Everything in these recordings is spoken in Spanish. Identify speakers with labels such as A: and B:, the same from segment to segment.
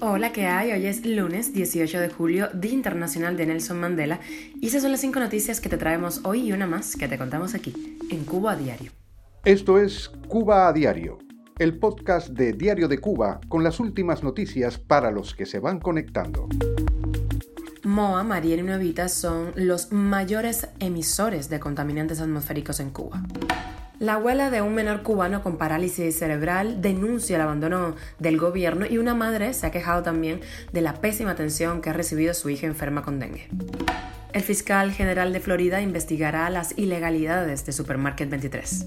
A: Hola, ¿qué hay? Hoy es lunes 18 de julio, Día Internacional de Nelson Mandela, y esas son las cinco noticias que te traemos hoy y una más que te contamos aquí, en Cuba a Diario.
B: Esto es Cuba a Diario, el podcast de Diario de Cuba con las últimas noticias para los que se van conectando.
A: MOA, Mariel y Nuevita son los mayores emisores de contaminantes atmosféricos en Cuba. La abuela de un menor cubano con parálisis cerebral denuncia el abandono del gobierno y una madre se ha quejado también de la pésima atención que ha recibido su hija enferma con dengue. El fiscal general de Florida investigará las ilegalidades de Supermarket 23.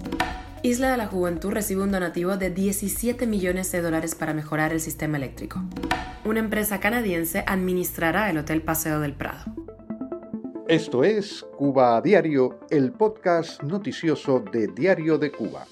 A: Isla de la Juventud recibe un donativo de 17 millones de dólares para mejorar el sistema eléctrico. Una empresa canadiense administrará el Hotel Paseo del Prado.
B: Esto es Cuba a Diario, el podcast noticioso de Diario de Cuba.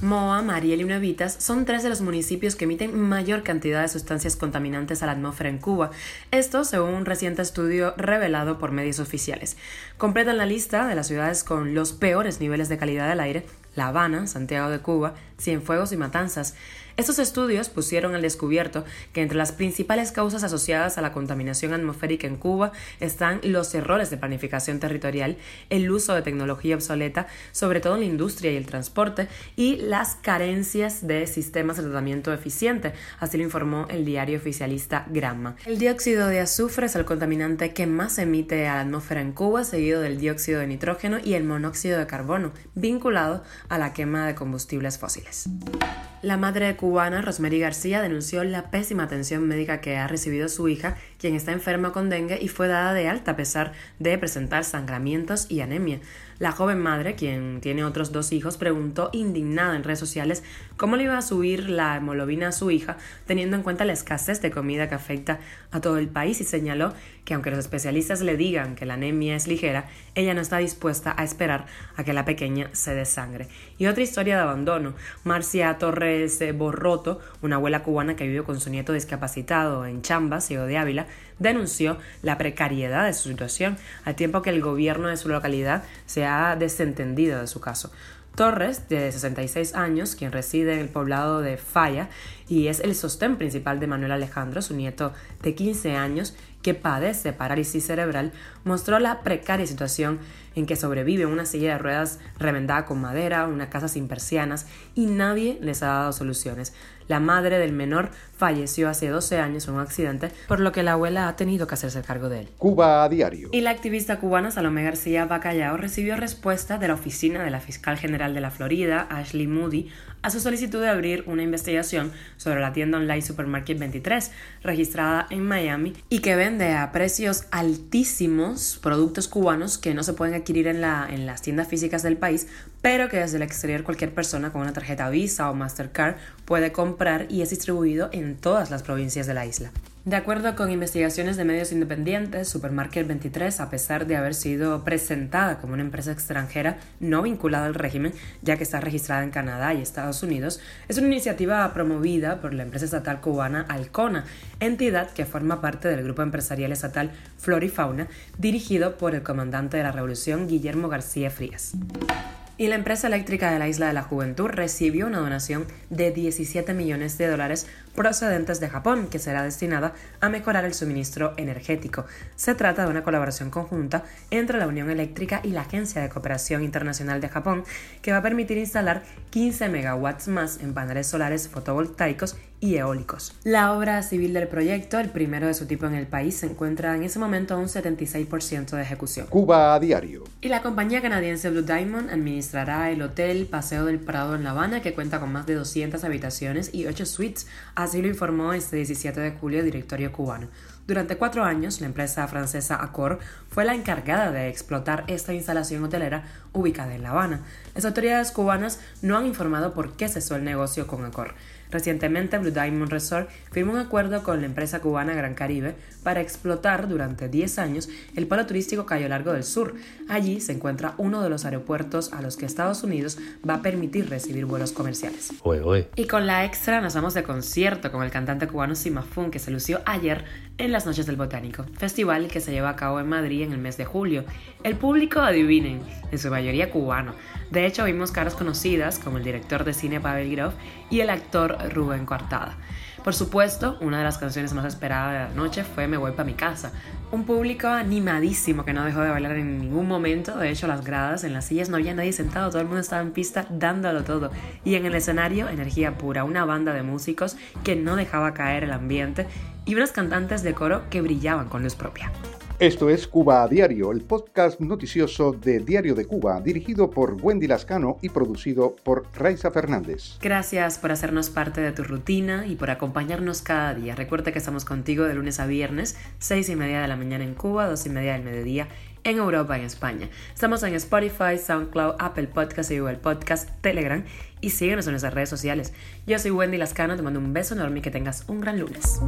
A: Moa, Mariel y Nuevitas son tres de los municipios que emiten mayor cantidad de sustancias contaminantes a la atmósfera en Cuba. Esto según un reciente estudio revelado por medios oficiales. Completan la lista de las ciudades con los peores niveles de calidad del aire la Habana, Santiago de Cuba, Cienfuegos y Matanzas. Estos estudios pusieron al descubierto que entre las principales causas asociadas a la contaminación atmosférica en Cuba están los errores de planificación territorial, el uso de tecnología obsoleta, sobre todo en la industria y el transporte, y las carencias de sistemas de tratamiento eficiente, así lo informó el diario oficialista Gramma. El dióxido de azufre es el contaminante que más emite a la atmósfera en Cuba, seguido del dióxido de nitrógeno y el monóxido de carbono, vinculado a la quema de combustibles fósiles. La madre cubana, Rosemary García, denunció la pésima atención médica que ha recibido su hija, quien está enferma con dengue y fue dada de alta a pesar de presentar sangramientos y anemia. La joven madre, quien tiene otros dos hijos, preguntó indignada en redes sociales cómo le iba a subir la hemoglobina a su hija, teniendo en cuenta la escasez de comida que afecta a todo el país y señaló que aunque los especialistas le digan que la anemia es ligera, ella no está dispuesta a esperar a que la pequeña se desangre. Y otra historia de abandono. Marcia Torres Borroto, una abuela cubana que vive con su nieto discapacitado en Chamba, ciego de Ávila, denunció la precariedad de su situación, al tiempo que el gobierno de su localidad se ha desentendido de su caso. Torres, de 66 años, quien reside en el poblado de Falla y es el sostén principal de Manuel Alejandro, su nieto de 15 años, que padece parálisis cerebral, mostró la precaria situación en que sobrevive una silla de ruedas remendada con madera, una casa sin persianas y nadie les ha dado soluciones. La madre del menor falleció hace 12 años en un accidente, por lo que la abuela ha tenido que hacerse cargo de él.
B: Cuba a diario.
A: Y la activista cubana Salomé García Bacallao recibió respuesta de la oficina de la fiscal general de la Florida, Ashley Moody, a su solicitud de abrir una investigación sobre la tienda online Supermarket 23, registrada en Miami y que vende a precios altísimos productos cubanos que no se pueden adquirir en, la, en las tiendas físicas del país, pero que desde el exterior cualquier persona con una tarjeta Visa o Mastercard puede comprar y es distribuido en todas las provincias de la isla. De acuerdo con investigaciones de medios independientes, Supermarket 23, a pesar de haber sido presentada como una empresa extranjera no vinculada al régimen, ya que está registrada en Canadá y Estados Unidos, es una iniciativa promovida por la empresa estatal cubana Alcona, entidad que forma parte del grupo empresarial estatal Florifauna, dirigido por el comandante de la Revolución Guillermo García Frías. Y la empresa eléctrica de la Isla de la Juventud recibió una donación de 17 millones de dólares procedentes de Japón, que será destinada a mejorar el suministro energético. Se trata de una colaboración conjunta entre la Unión Eléctrica y la Agencia de Cooperación Internacional de Japón, que va a permitir instalar 15 megawatts más en paneles solares fotovoltaicos y eólicos. La obra civil del proyecto, el primero de su tipo en el país, se encuentra en ese momento a un 76% de ejecución.
B: Cuba a diario.
A: Y la compañía canadiense Blue Diamond administrará el hotel Paseo del Prado en La Habana, que cuenta con más de 200 habitaciones y 8 suites Así lo informó este 17 de julio el directorio cubano. Durante cuatro años, la empresa francesa Accor fue la encargada de explotar esta instalación hotelera ubicada en La Habana. Las autoridades cubanas no han informado por qué cesó el negocio con Accor. Recientemente, Blue Diamond Resort firmó un acuerdo con la empresa cubana Gran Caribe para explotar durante 10 años el polo turístico Cayo Largo del Sur. Allí se encuentra uno de los aeropuertos a los que Estados Unidos va a permitir recibir vuelos comerciales. Y con la extra nos vamos de concierto con el cantante cubano Simafun, que se lució ayer en las Noches del Botánico, festival que se lleva a cabo en Madrid en el mes de julio. El público, adivinen, en su mayoría cubano. De hecho, vimos caras conocidas como el director de cine Pavel Grof y el actor Rubén Coartada. Por supuesto, una de las canciones más esperadas de la noche fue Me voy para mi casa. Un público animadísimo que no dejó de bailar en ningún momento. De hecho, las gradas, en las sillas no había nadie sentado, todo el mundo estaba en pista dándolo todo. Y en el escenario, energía pura, una banda de músicos que no dejaba caer el ambiente y unas cantantes de coro que brillaban con luz propia.
B: Esto es Cuba a Diario, el podcast noticioso de Diario de Cuba, dirigido por Wendy Lascano y producido por Raiza Fernández.
A: Gracias por hacernos parte de tu rutina y por acompañarnos cada día. Recuerda que estamos contigo de lunes a viernes, seis y media de la mañana en Cuba, dos y media del mediodía en Europa y en España. Estamos en Spotify, SoundCloud, Apple Podcast y Google Podcast, Telegram y síguenos en nuestras redes sociales. Yo soy Wendy Lascano, te mando un beso enorme y que tengas un gran lunes.